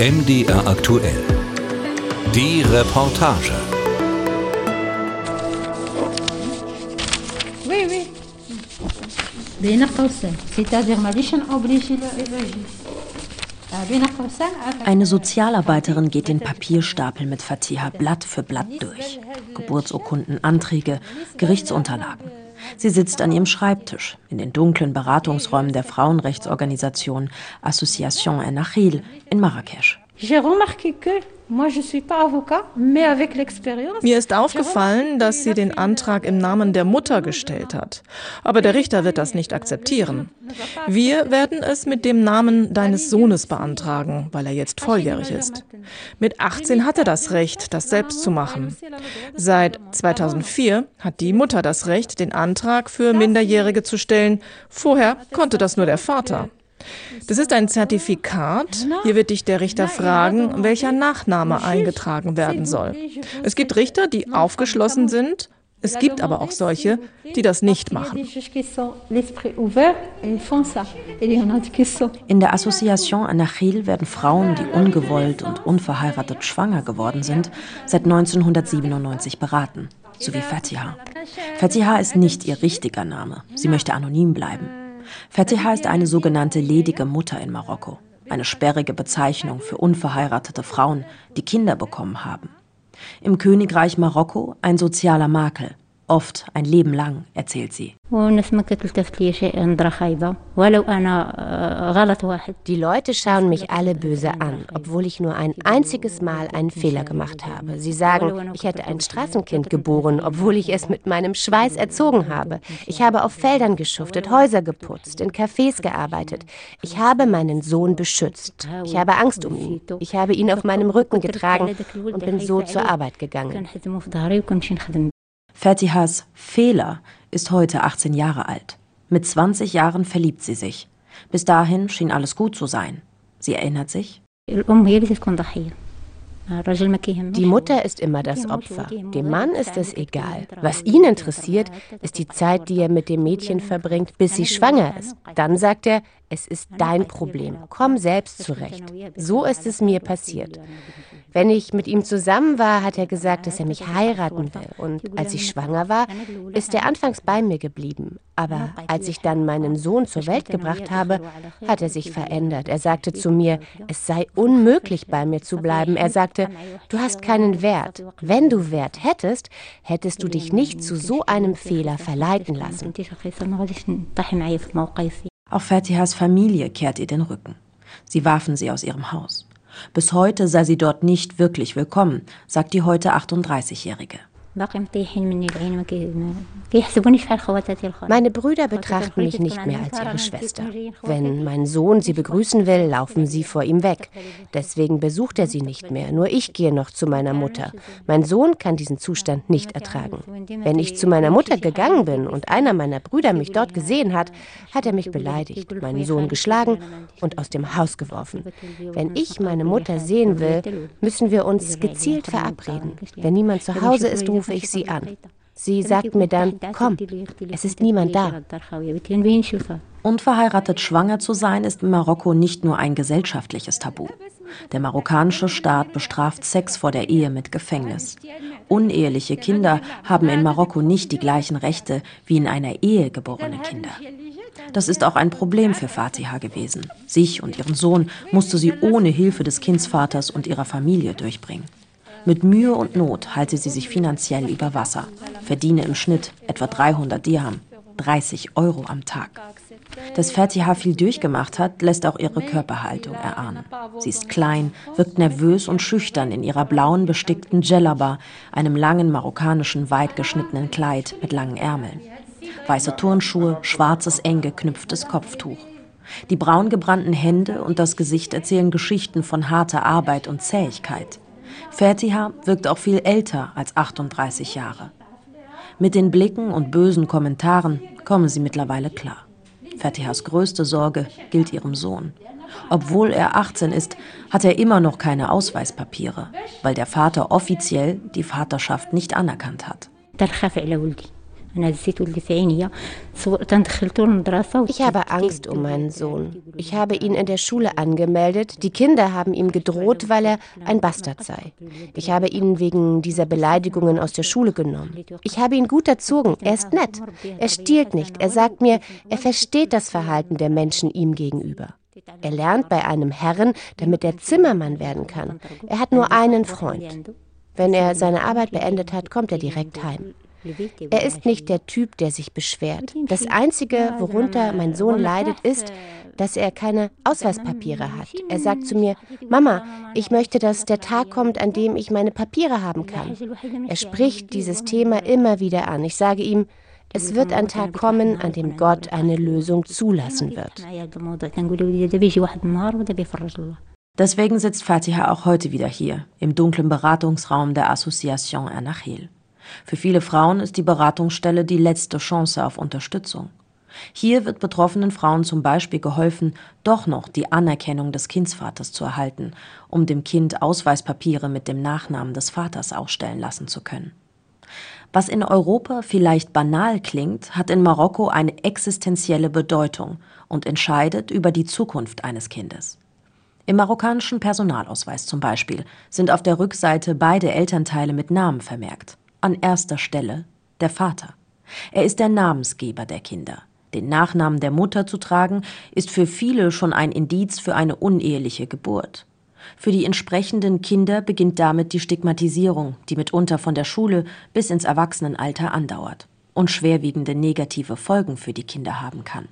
MDR aktuell. Die Reportage. Oui, oui. بين قوسين c'est-à-dire ماليش obligé le بين قوسين Eine Sozialarbeiterin geht den Papierstapel mit Fatiha Blatt für Blatt durch. Geburtsurkunden, Anträge, Gerichtsunterlagen. Sie sitzt an ihrem Schreibtisch in den dunklen Beratungsräumen der Frauenrechtsorganisation Association Enachil in Marrakesch. Mir ist aufgefallen, dass sie den Antrag im Namen der Mutter gestellt hat. Aber der Richter wird das nicht akzeptieren. Wir werden es mit dem Namen deines Sohnes beantragen, weil er jetzt volljährig ist. Mit 18 hat er das Recht, das selbst zu machen. Seit 2004 hat die Mutter das Recht, den Antrag für Minderjährige zu stellen. Vorher konnte das nur der Vater. Das ist ein Zertifikat. Hier wird dich der Richter fragen, welcher Nachname eingetragen werden soll. Es gibt Richter, die aufgeschlossen sind. Es gibt aber auch solche, die das nicht machen. In der Association Anachil werden Frauen, die ungewollt und unverheiratet schwanger geworden sind, seit 1997 beraten, so wie Fatiha. Fatiha ist nicht ihr richtiger Name. Sie möchte anonym bleiben. Fatiha ist eine sogenannte ledige Mutter in Marokko, eine sperrige Bezeichnung für unverheiratete Frauen, die Kinder bekommen haben. Im Königreich Marokko ein sozialer Makel, oft ein Leben lang, erzählt sie. Die Leute schauen mich alle böse an, obwohl ich nur ein einziges Mal einen Fehler gemacht habe. Sie sagen, ich hätte ein Straßenkind geboren, obwohl ich es mit meinem Schweiß erzogen habe. Ich habe auf Feldern geschuftet, Häuser geputzt, in Cafés gearbeitet. Ich habe meinen Sohn beschützt. Ich habe Angst um ihn. Ich habe ihn auf meinem Rücken getragen und bin so zur Arbeit gegangen. Fatihas Fehler ist heute 18 Jahre alt. Mit 20 Jahren verliebt sie sich. Bis dahin schien alles gut zu sein. Sie erinnert sich. Die Mutter ist immer das Opfer. Dem Mann ist es egal. Was ihn interessiert, ist die Zeit, die er mit dem Mädchen verbringt, bis sie schwanger ist. Dann sagt er, es ist dein Problem. Komm selbst zurecht. So ist es mir passiert. Wenn ich mit ihm zusammen war, hat er gesagt, dass er mich heiraten will. Und als ich schwanger war, ist er anfangs bei mir geblieben. Aber als ich dann meinen Sohn zur Welt gebracht habe, hat er sich verändert. Er sagte zu mir, es sei unmöglich, bei mir zu bleiben. Er sagte, du hast keinen Wert. Wenn du Wert hättest, hättest du dich nicht zu so einem Fehler verleiten lassen. Auch Fatihas Familie kehrt ihr den Rücken. Sie warfen sie aus ihrem Haus. Bis heute sei sie dort nicht wirklich willkommen, sagt die heute 38-Jährige. Meine Brüder betrachten mich nicht mehr als ihre Schwester. Wenn mein Sohn sie begrüßen will, laufen sie vor ihm weg. Deswegen besucht er sie nicht mehr. Nur ich gehe noch zu meiner Mutter. Mein Sohn kann diesen Zustand nicht ertragen. Wenn ich zu meiner Mutter gegangen bin und einer meiner Brüder mich dort gesehen hat, hat er mich beleidigt, meinen Sohn geschlagen und aus dem Haus geworfen. Wenn ich meine Mutter sehen will, müssen wir uns gezielt verabreden. Wenn niemand zu Hause ist, rufe ich sie an. Sie sagt mir dann, komm, es ist niemand da. Unverheiratet schwanger zu sein ist in Marokko nicht nur ein gesellschaftliches Tabu. Der marokkanische Staat bestraft Sex vor der Ehe mit Gefängnis. Uneheliche Kinder haben in Marokko nicht die gleichen Rechte wie in einer Ehe geborene Kinder. Das ist auch ein Problem für Fatiha gewesen. Sich und ihren Sohn musste sie ohne Hilfe des Kindsvaters und ihrer Familie durchbringen. Mit Mühe und Not halte sie sich finanziell über Wasser, verdiene im Schnitt etwa 300 Dirham, 30 Euro am Tag. Dass Fatiha viel durchgemacht hat, lässt auch ihre Körperhaltung erahnen. Sie ist klein, wirkt nervös und schüchtern in ihrer blauen bestickten Djellaba, einem langen marokkanischen weit geschnittenen Kleid mit langen Ärmeln. Weiße Turnschuhe, schwarzes eng geknüpftes Kopftuch. Die braun gebrannten Hände und das Gesicht erzählen Geschichten von harter Arbeit und Zähigkeit. Fatiha wirkt auch viel älter als 38 Jahre. Mit den Blicken und bösen Kommentaren kommen sie mittlerweile klar. Fatihas größte Sorge gilt ihrem Sohn. Obwohl er 18 ist, hat er immer noch keine Ausweispapiere, weil der Vater offiziell die Vaterschaft nicht anerkannt hat. Ich habe Angst um meinen Sohn. Ich habe ihn in der Schule angemeldet. Die Kinder haben ihm gedroht, weil er ein Bastard sei. Ich habe ihn wegen dieser Beleidigungen aus der Schule genommen. Ich habe ihn gut erzogen. Er ist nett. Er stiehlt nicht. Er sagt mir, er versteht das Verhalten der Menschen ihm gegenüber. Er lernt bei einem Herren, damit er Zimmermann werden kann. Er hat nur einen Freund. Wenn er seine Arbeit beendet hat, kommt er direkt heim. Er ist nicht der Typ, der sich beschwert. Das Einzige, worunter mein Sohn leidet, ist, dass er keine Ausweispapiere hat. Er sagt zu mir, Mama, ich möchte, dass der Tag kommt, an dem ich meine Papiere haben kann. Er spricht dieses Thema immer wieder an. Ich sage ihm, es wird ein Tag kommen, an dem Gott eine Lösung zulassen wird. Deswegen sitzt Fatiha auch heute wieder hier, im dunklen Beratungsraum der Association Ernachil. Für viele Frauen ist die Beratungsstelle die letzte Chance auf Unterstützung. Hier wird betroffenen Frauen zum Beispiel geholfen, doch noch die Anerkennung des Kindsvaters zu erhalten, um dem Kind Ausweispapiere mit dem Nachnamen des Vaters ausstellen lassen zu können. Was in Europa vielleicht banal klingt, hat in Marokko eine existenzielle Bedeutung und entscheidet über die Zukunft eines Kindes. Im marokkanischen Personalausweis zum Beispiel sind auf der Rückseite beide Elternteile mit Namen vermerkt an erster Stelle der Vater. Er ist der Namensgeber der Kinder. Den Nachnamen der Mutter zu tragen, ist für viele schon ein Indiz für eine uneheliche Geburt. Für die entsprechenden Kinder beginnt damit die Stigmatisierung, die mitunter von der Schule bis ins Erwachsenenalter andauert und schwerwiegende negative Folgen für die Kinder haben kann.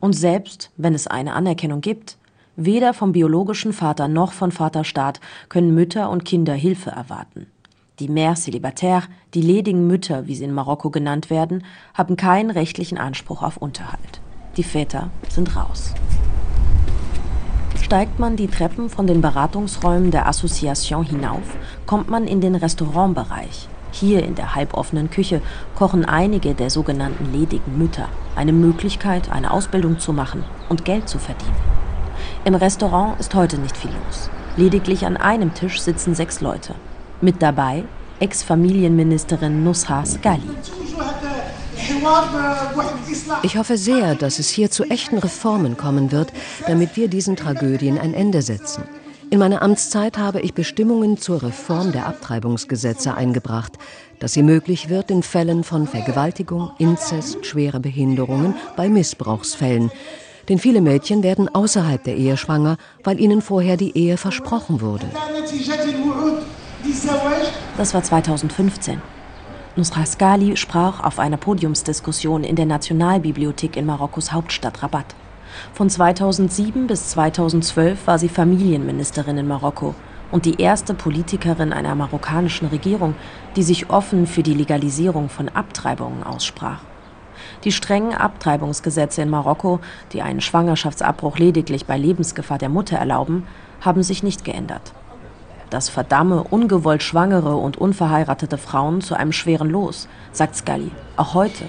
Und selbst wenn es eine Anerkennung gibt, weder vom biologischen Vater noch von Vaterstaat können Mütter und Kinder Hilfe erwarten. Die Mères célibataires, die ledigen Mütter, wie sie in Marokko genannt werden, haben keinen rechtlichen Anspruch auf Unterhalt. Die Väter sind raus. Steigt man die Treppen von den Beratungsräumen der Association hinauf, kommt man in den Restaurantbereich. Hier in der halboffenen Küche kochen einige der sogenannten ledigen Mütter. Eine Möglichkeit, eine Ausbildung zu machen und Geld zu verdienen. Im Restaurant ist heute nicht viel los. Lediglich an einem Tisch sitzen sechs Leute. Mit dabei Ex-Familienministerin Nusha Sgali. Ich hoffe sehr, dass es hier zu echten Reformen kommen wird, damit wir diesen Tragödien ein Ende setzen. In meiner Amtszeit habe ich Bestimmungen zur Reform der Abtreibungsgesetze eingebracht, dass sie möglich wird in Fällen von Vergewaltigung, Inzest, schwere Behinderungen, bei Missbrauchsfällen. Denn viele Mädchen werden außerhalb der Ehe schwanger, weil ihnen vorher die Ehe versprochen wurde. Das war 2015. Nusra Skali sprach auf einer Podiumsdiskussion in der Nationalbibliothek in Marokkos Hauptstadt Rabat. Von 2007 bis 2012 war sie Familienministerin in Marokko und die erste Politikerin einer marokkanischen Regierung, die sich offen für die Legalisierung von Abtreibungen aussprach. Die strengen Abtreibungsgesetze in Marokko, die einen Schwangerschaftsabbruch lediglich bei Lebensgefahr der Mutter erlauben, haben sich nicht geändert. Das verdamme ungewollt schwangere und unverheiratete Frauen zu einem schweren Los, sagt Scully, auch heute.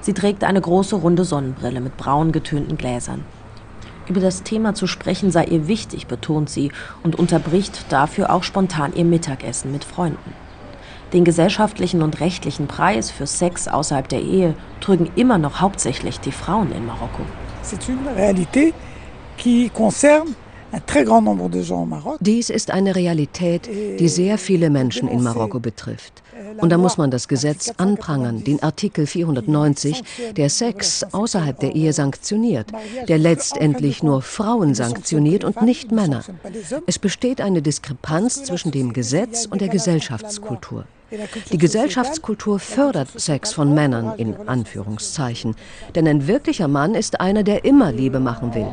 Sie trägt eine große runde Sonnenbrille mit braun getönten Gläsern. Über das Thema zu sprechen sei ihr wichtig, betont sie und unterbricht dafür auch spontan ihr Mittagessen mit Freunden. Den gesellschaftlichen und rechtlichen Preis für Sex außerhalb der Ehe trügen immer noch hauptsächlich die Frauen in Marokko. C'est une réalité qui concerne dies ist eine Realität, die sehr viele Menschen in Marokko betrifft. Und da muss man das Gesetz anprangern, den Artikel 490, der Sex außerhalb der Ehe sanktioniert, der letztendlich nur Frauen sanktioniert und nicht Männer. Es besteht eine Diskrepanz zwischen dem Gesetz und der Gesellschaftskultur. Die Gesellschaftskultur fördert Sex von Männern in Anführungszeichen, denn ein wirklicher Mann ist einer, der immer Liebe machen will.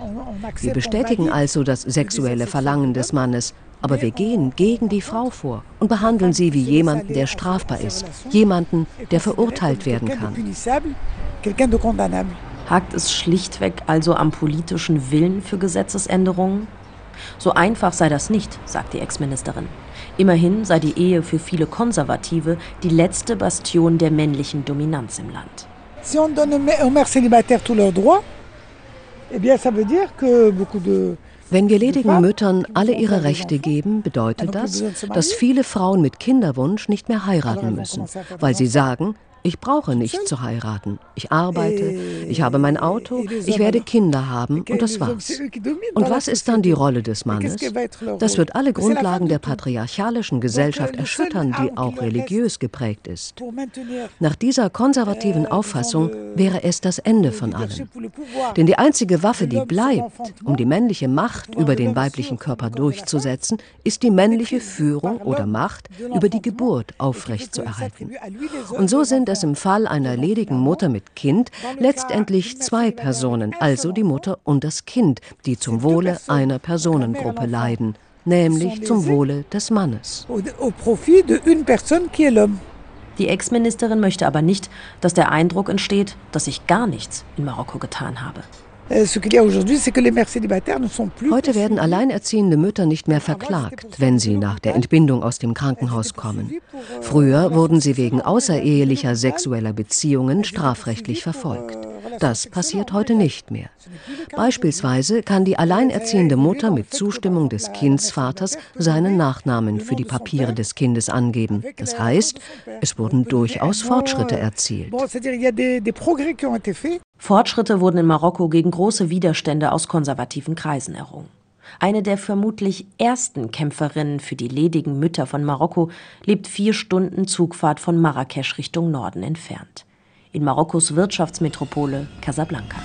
Wir bestätigen also das sexuelle Verlangen des Mannes, aber wir gehen gegen die Frau vor und behandeln sie wie jemanden, der strafbar ist, jemanden, der verurteilt werden kann. Hakt es schlichtweg also am politischen Willen für Gesetzesänderungen? So einfach sei das nicht, sagt die Ex-Ministerin. Immerhin sei die Ehe für viele Konservative die letzte Bastion der männlichen Dominanz im Land. Si on donne aux mères célibataires tous leurs droits, eh bien ça veut dire que beaucoup de wenn wir ledigen Müttern alle ihre Rechte geben, bedeutet das, dass viele Frauen mit Kinderwunsch nicht mehr heiraten müssen, weil sie sagen, Ich brauche nicht zu heiraten. Ich arbeite, ich habe mein Auto, ich werde Kinder haben und das war's. Und was ist dann die Rolle des Mannes? Das wird alle Grundlagen der patriarchalischen Gesellschaft erschüttern, die auch religiös geprägt ist. Nach dieser konservativen Auffassung wäre es das Ende von allem. Denn die einzige Waffe, die bleibt, um die männliche Macht über den weiblichen Körper durchzusetzen, ist die männliche Führung oder Macht über die Geburt aufrechtzuerhalten. Und so sind es im Fall einer ledigen Mutter mit Kind letztendlich zwei Personen, also die Mutter und das Kind, die zum Wohle einer Personengruppe leiden, nämlich zum Wohle des Mannes. Die Ex-Ministerin möchte aber nicht, dass der Eindruck entsteht, dass ich gar nichts in Marokko getan habe. Euh, Heute werden alleinerziehende Mütter nicht mehr verklagt, wenn sie nach der Entbindung aus dem Krankenhaus kommen. Früher wurden sie wegen außerehelicher sexueller Beziehungen strafrechtlich verfolgt. Das passiert heute nicht mehr. Beispielsweise kann die alleinerziehende Mutter mit Zustimmung des Kindsvaters seinen Nachnamen für die Papiere des Kindes angeben. Das heißt, es wurden durchaus Fortschritte erzielt. Fortschritte wurden in Marokko gegen große Widerstände aus konservativen Kreisen errungen. Eine der vermutlich ersten Kämpferinnen für die ledigen Mütter von Marokko lebt vier Stunden Zugfahrt von Marrakesch Richtung Norden entfernt in Marokkos Wirtschaftsmetropole Casablanca.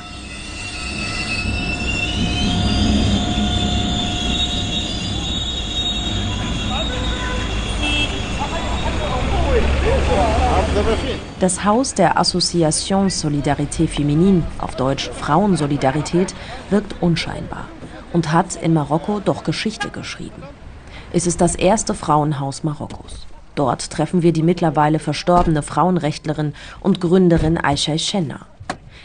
Das Haus der Association Solidarité Féminine, auf Deutsch Frauensolidarität, wirkt unscheinbar und hat in Marokko doch Geschichte geschrieben. Es ist das erste Frauenhaus Marokkos. Dort treffen wir die mittlerweile verstorbene Frauenrechtlerin und Gründerin Aisha Eschenna.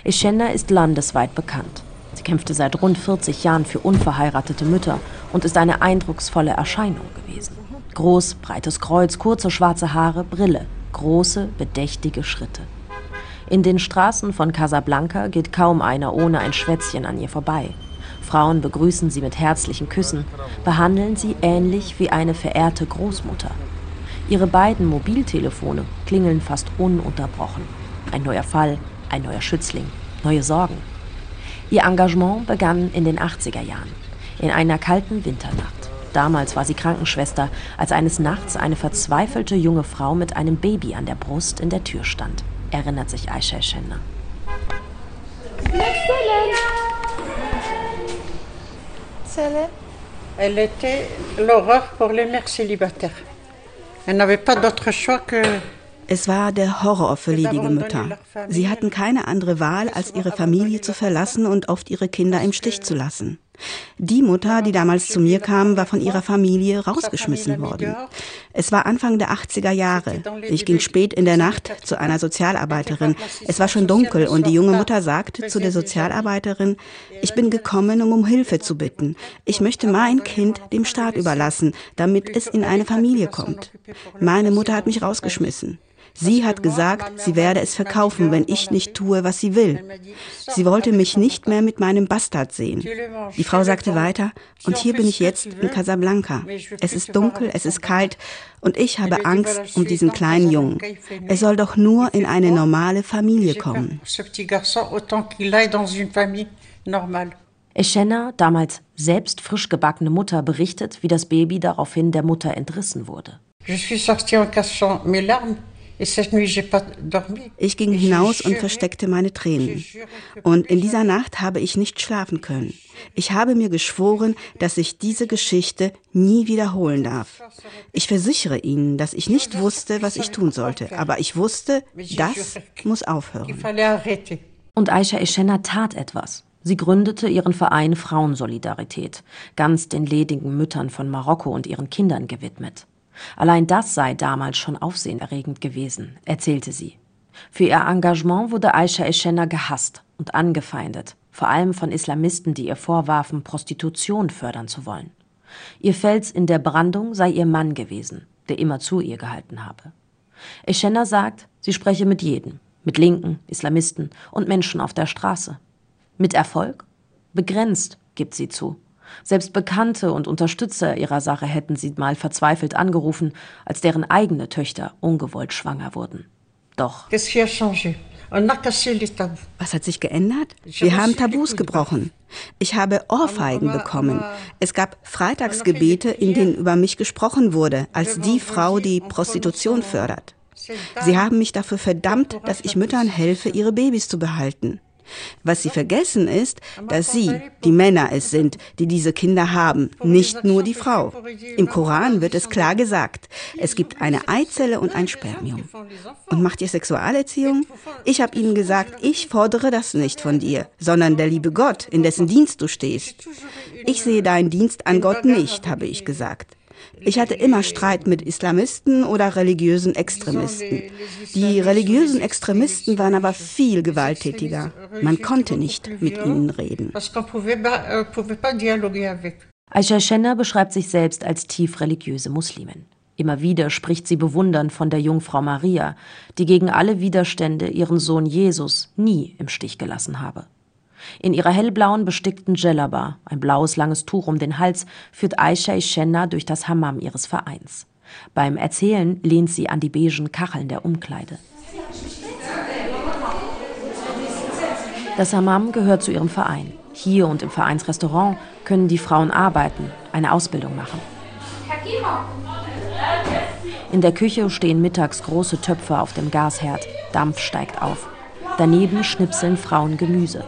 Eschenna ist landesweit bekannt. Sie kämpfte seit rund 40 Jahren für unverheiratete Mütter und ist eine eindrucksvolle Erscheinung gewesen. Groß, breites Kreuz, kurze schwarze Haare, Brille, große, bedächtige Schritte. In den Straßen von Casablanca geht kaum einer ohne ein Schwätzchen an ihr vorbei. Frauen begrüßen sie mit herzlichen Küssen, behandeln sie ähnlich wie eine verehrte Großmutter. Ihre beiden Mobiltelefone klingeln fast ununterbrochen. Ein neuer Fall, ein neuer Schützling, neue Sorgen. Ihr Engagement begann in den 80er Jahren, in einer kalten Winternacht. Damals war sie Krankenschwester, als eines Nachts eine verzweifelte junge Frau mit einem Baby an der Brust in der Tür stand, erinnert sich Aisha Schenner. Elle était l'horreur pour les mères célibataires. Es war der Horror für ledige Mütter. Sie hatten keine andere Wahl, als ihre Familie zu verlassen und oft ihre Kinder im Stich zu lassen. Die Mutter, die damals zu mir kam, war von ihrer Familie rausgeschmissen worden. Es war Anfang der 80er Jahre. Ich ging spät in der Nacht zu einer Sozialarbeiterin. Es war schon dunkel und die junge Mutter sagte zu der Sozialarbeiterin, ich bin gekommen, um um Hilfe zu bitten. Ich möchte mein Kind dem Staat überlassen, damit es in eine Familie kommt. Meine Mutter hat mich rausgeschmissen. Sie hat gesagt, sie werde es verkaufen, wenn ich nicht tue, was sie will. Sie wollte mich nicht mehr mit meinem Bastard sehen. Die Frau sagte weiter, und hier bin ich jetzt in Casablanca. Es ist dunkel, es ist kalt, und ich habe Angst um diesen kleinen Jungen. Er soll doch nur in eine normale Familie kommen. Eschenna, damals selbst frisch gebackene Mutter, berichtet, wie das Baby daraufhin der Mutter entrissen wurde. Je suis sortie en cachant mes larmes ich ging hinaus und versteckte meine Tränen. Und in dieser Nacht habe ich nicht schlafen können. Ich habe mir geschworen, dass ich diese Geschichte nie wiederholen darf. Ich versichere Ihnen, dass ich nicht wusste, was ich tun sollte, aber ich wusste, das muss aufhören. Und Aisha Eschenna tat etwas. Sie gründete ihren Verein Frauensolidarität, ganz den ledigen Müttern von Marokko und ihren Kindern gewidmet. Allein das sei damals schon aufsehenerregend gewesen, erzählte sie. Für ihr Engagement wurde Aisha Eschenna gehasst und angefeindet, vor allem von Islamisten, die ihr vorwarfen, Prostitution fördern zu wollen. Ihr Fels in der Brandung sei ihr Mann gewesen, der immer zu ihr gehalten habe. Eschenna sagt, sie spreche mit jedem, mit Linken, Islamisten und Menschen auf der Straße. Mit Erfolg? Begrenzt, gibt sie zu. Selbst Bekannte und Unterstützer ihrer Sache hätten sie mal verzweifelt angerufen, als deren eigene Töchter ungewollt schwanger wurden. Doch. Was hat sich geändert? Wir haben Tabus gebrochen. Ich habe Ohrfeigen bekommen. Es gab Freitagsgebete, in denen über mich gesprochen wurde, als die Frau, die Prostitution fördert. Sie haben mich dafür verdammt, dass ich Müttern helfe, ihre Babys zu behalten. Was sie vergessen ist, dass sie, die Männer es sind, die diese Kinder haben, nicht nur die Frau. Im Koran wird es klar gesagt, es gibt eine Eizelle und ein Spermium. Und macht ihr Sexualerziehung? Ich habe ihnen gesagt, ich fordere das nicht von dir, sondern der liebe Gott, in dessen Dienst du stehst. Ich sehe deinen Dienst an Gott nicht, habe ich gesagt. Ich hatte immer Streit mit Islamisten oder religiösen Extremisten. Die religiösen Extremisten waren aber viel gewalttätiger. Man konnte nicht mit ihnen reden. Aisha Schenner beschreibt sich selbst als tief religiöse Muslimin. Immer wieder spricht sie bewundernd von der Jungfrau Maria, die gegen alle Widerstände ihren Sohn Jesus nie im Stich gelassen habe. In ihrer hellblauen bestickten Djellaba, ein blaues langes Tuch um den Hals, führt Aisha Ishenna durch das Hammam ihres Vereins. Beim Erzählen lehnt sie an die beigen Kacheln der Umkleide. Das Hammam gehört zu ihrem Verein. Hier und im Vereinsrestaurant können die Frauen arbeiten, eine Ausbildung machen. In der Küche stehen mittags große Töpfe auf dem Gasherd. Dampf steigt auf. Daneben schnipseln Frauen Gemüse.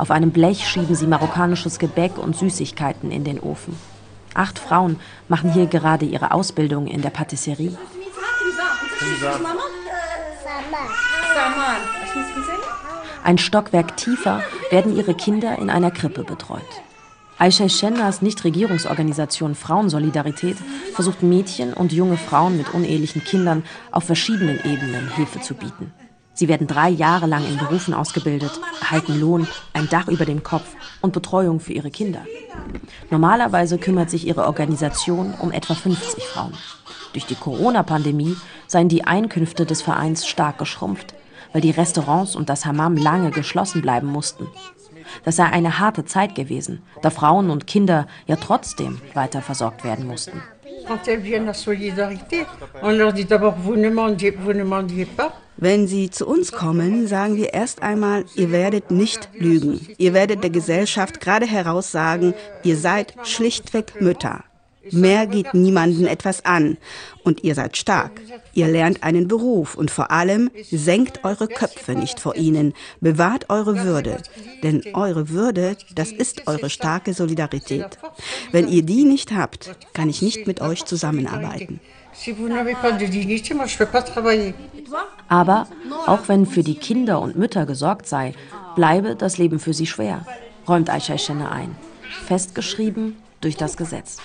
Auf einem Blech schieben sie marokkanisches Gebäck und Süßigkeiten in den Ofen. Acht Frauen machen hier gerade ihre Ausbildung in der Patisserie. Ein Stockwerk tiefer werden ihre Kinder in einer Krippe betreut. Aisha Shennas Nichtregierungsorganisation Frauensolidarität versucht Mädchen und junge Frauen mit unehelichen Kindern auf verschiedenen Ebenen Hilfe zu bieten. Sie werden drei Jahre lang in Berufen ausgebildet, erhalten Lohn, ein Dach über dem Kopf und Betreuung für ihre Kinder. Normalerweise kümmert sich ihre Organisation um etwa 50 Frauen. Durch die Corona-Pandemie seien die Einkünfte des Vereins stark geschrumpft, weil die Restaurants und das Hammam lange geschlossen bleiben mussten. Das sei eine harte Zeit gewesen, da Frauen und Kinder ja trotzdem weiter versorgt werden mussten. Wenn Sie zu uns kommen, sagen wir erst einmal, ihr werdet nicht lügen. Ihr werdet der Gesellschaft gerade heraus sagen, ihr seid schlichtweg Mütter. Mehr geht niemanden etwas an. Und ihr seid stark. Ihr lernt einen Beruf und vor allem senkt eure Köpfe nicht vor ihnen. Bewahrt eure Würde. Denn eure Würde, das ist eure starke Solidarität. Wenn ihr die nicht habt, kann ich nicht mit euch zusammenarbeiten. Aber auch wenn für die Kinder und Mütter gesorgt sei, bleibe das Leben für sie schwer, räumt Aisha Shenne ein. Festgeschrieben durch das Gesetz.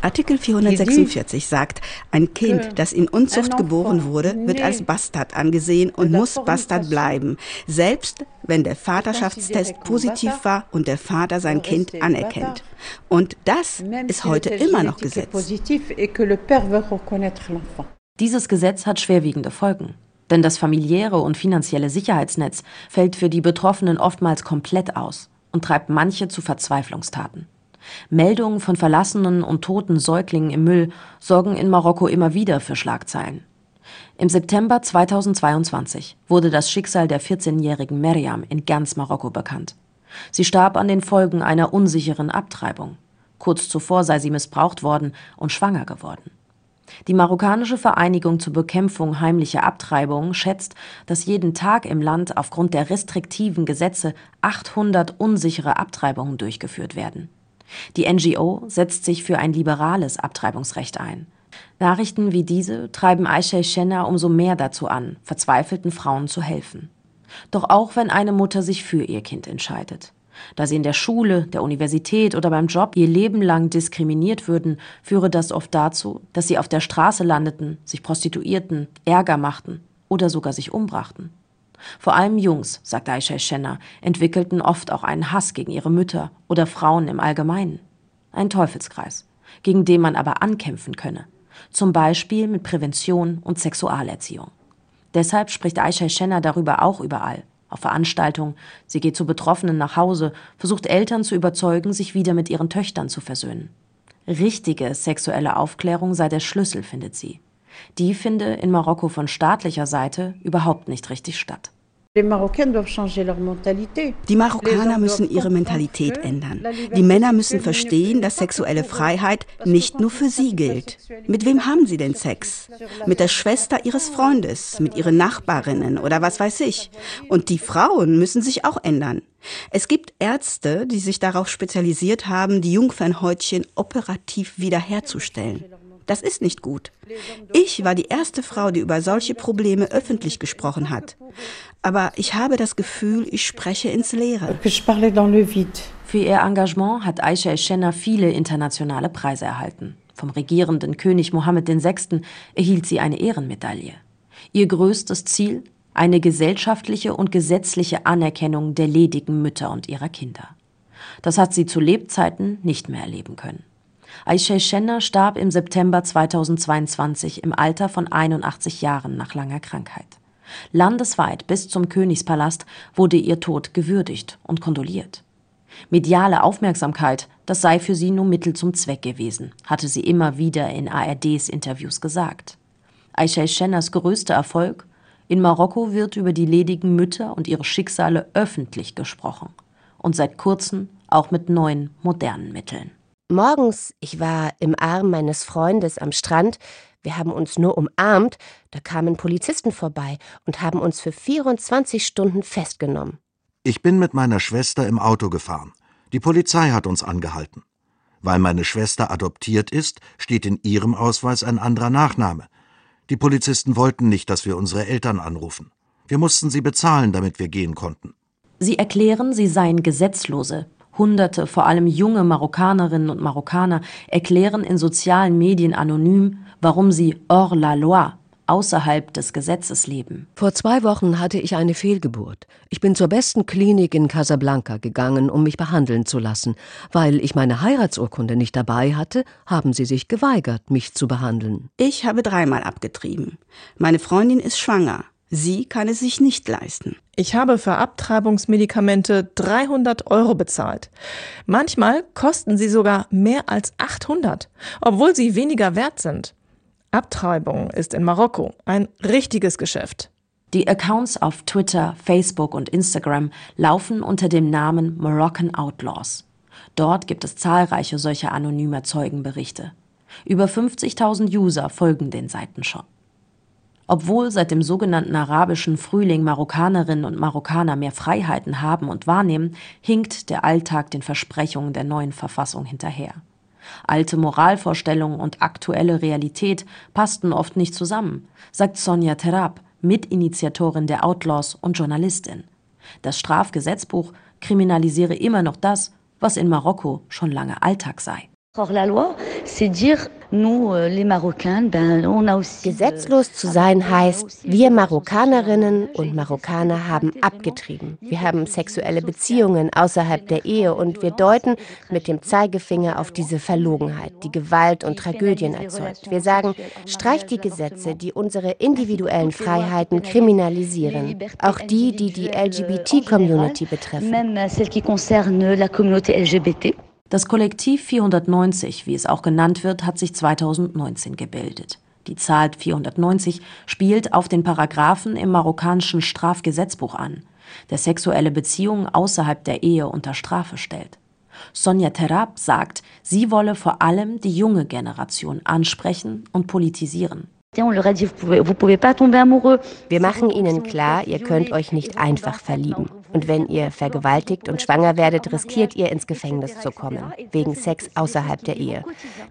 Artikel 446 sagt, ein Kind, das in Unzucht geboren wurde, wird als Bastard angesehen und muss Bastard bleiben, selbst wenn der Vaterschaftstest positiv war und der Vater sein Kind anerkennt. Und das ist heute immer noch Gesetz. Dieses Gesetz hat schwerwiegende Folgen. Denn das familiäre und finanzielle Sicherheitsnetz fällt für die Betroffenen oftmals komplett aus und treibt manche zu Verzweiflungstaten. Meldungen von verlassenen und toten Säuglingen im Müll sorgen in Marokko immer wieder für Schlagzeilen. Im September 2022 wurde das Schicksal der 14-jährigen Meriam in ganz Marokko bekannt. Sie starb an den Folgen einer unsicheren Abtreibung. Kurz zuvor sei sie missbraucht worden und schwanger geworden. Die marokkanische Vereinigung zur Bekämpfung heimlicher Abtreibung schätzt, dass jeden Tag im Land aufgrund der restriktiven Gesetze 800 unsichere Abtreibungen durchgeführt werden. Die NGO setzt sich für ein liberales Abtreibungsrecht ein. Nachrichten wie diese treiben Aisha Shenna umso mehr dazu an, verzweifelten Frauen zu helfen. Doch auch wenn eine Mutter sich für ihr Kind entscheidet. Da sie in der Schule, der Universität oder beim Job ihr Leben lang diskriminiert würden, führe das oft dazu, dass sie auf der Straße landeten, sich prostituierten, Ärger machten oder sogar sich umbrachten. Vor allem Jungs, sagt Aisha Schenner, entwickelten oft auch einen Hass gegen ihre Mütter oder Frauen im Allgemeinen. Ein Teufelskreis, gegen den man aber ankämpfen könne. Zum Beispiel mit Prävention und Sexualerziehung. Deshalb spricht Aisha Schenner darüber auch überall auf Veranstaltungen, sie geht zu Betroffenen nach Hause, versucht Eltern zu überzeugen, sich wieder mit ihren Töchtern zu versöhnen. Richtige sexuelle Aufklärung sei der Schlüssel, findet sie. Die finde in Marokko von staatlicher Seite überhaupt nicht richtig statt. Die Marokkaner müssen ihre Mentalität ändern. Die Männer müssen verstehen, dass sexuelle Freiheit nicht nur für sie gilt. Mit wem haben sie denn Sex? Mit der Schwester ihres Freundes, mit ihren Nachbarinnen oder was weiß ich. Und die Frauen müssen sich auch ändern. Es gibt Ärzte, die sich darauf spezialisiert haben, die Jungfernhäutchen operativ wiederherzustellen. Das ist nicht gut. Ich war die erste Frau, die über solche Probleme öffentlich gesprochen hat. Aber ich habe das Gefühl, ich spreche ins Leere. Für ihr Engagement hat Aisha Eschenna viele internationale Preise erhalten. Vom regierenden König Mohammed VI. erhielt sie eine Ehrenmedaille. Ihr größtes Ziel? Eine gesellschaftliche und gesetzliche Anerkennung der ledigen Mütter und ihrer Kinder. Das hat sie zu Lebzeiten nicht mehr erleben können. Aisha Schenner starb im September 2022 im Alter von 81 Jahren nach langer Krankheit. Landesweit bis zum Königspalast wurde ihr Tod gewürdigt und kondoliert. Mediale Aufmerksamkeit, das sei für sie nur Mittel zum Zweck gewesen, hatte sie immer wieder in ARDs Interviews gesagt. Aisha Schenners größter Erfolg? In Marokko wird über die ledigen Mütter und ihre Schicksale öffentlich gesprochen. Und seit kurzem auch mit neuen, modernen Mitteln. Morgens, ich war im Arm meines Freundes am Strand, wir haben uns nur umarmt, da kamen Polizisten vorbei und haben uns für 24 Stunden festgenommen. Ich bin mit meiner Schwester im Auto gefahren. Die Polizei hat uns angehalten. Weil meine Schwester adoptiert ist, steht in ihrem Ausweis ein anderer Nachname. Die Polizisten wollten nicht, dass wir unsere Eltern anrufen. Wir mussten sie bezahlen, damit wir gehen konnten. Sie erklären, sie seien Gesetzlose, Hunderte, vor allem junge Marokkanerinnen und Marokkaner, erklären in sozialen Medien anonym, warum sie hors la loi, außerhalb des Gesetzes leben. Vor zwei Wochen hatte ich eine Fehlgeburt. Ich bin zur besten Klinik in Casablanca gegangen, um mich behandeln zu lassen. Weil ich meine Heiratsurkunde nicht dabei hatte, haben sie sich geweigert, mich zu behandeln. Ich habe dreimal abgetrieben. Meine Freundin ist schwanger. Sie kann es sich nicht leisten. Ich habe für Abtreibungsmedikamente 300 Euro bezahlt. Manchmal kosten sie sogar mehr als 800, obwohl sie weniger wert sind. Abtreibung ist in Marokko ein richtiges Geschäft. Die Accounts auf Twitter, Facebook und Instagram laufen unter dem Namen Moroccan Outlaws. Dort gibt es zahlreiche solcher anonymer Zeugenberichte. Über 50.000 User folgen den Seiten schon. Obwohl seit dem sogenannten arabischen Frühling Marokkanerinnen und Marokkaner mehr Freiheiten haben und wahrnehmen, hinkt der Alltag den Versprechungen der neuen Verfassung hinterher. Alte Moralvorstellungen und aktuelle Realität passten oft nicht zusammen, sagt Sonja Terab, Mitinitiatorin der Outlaws und Journalistin. Das Strafgesetzbuch kriminalisiere immer noch das, was in Marokko schon lange Alltag sei. Euh, Gesetzlos zu sein heißt, wir Marokkanerinnen und Marokkaner haben abgetrieben. Wir haben sexuelle Beziehungen außerhalb der Ehe und wir deuten mit dem Zeigefinger auf diese Verlogenheit, die Gewalt und Tragödien erzeugt. Wir sagen, streicht die Gesetze, die unsere individuellen Freiheiten kriminalisieren, auch die, die die LGBT-Community betreffen. Das Kollektiv 490, wie es auch genannt wird, hat sich 2019 gebildet. Die Zahl 490 spielt auf den Paragraphen im marokkanischen Strafgesetzbuch an, der sexuelle Beziehungen außerhalb der Ehe unter Strafe stellt. Sonja Terab sagt, sie wolle vor allem die junge Generation ansprechen und politisieren. Wir machen ihnen klar, ihr könnt euch nicht einfach verlieben. Und wenn ihr vergewaltigt und schwanger werdet, riskiert ihr ins Gefängnis zu kommen, wegen Sex außerhalb der Ehe.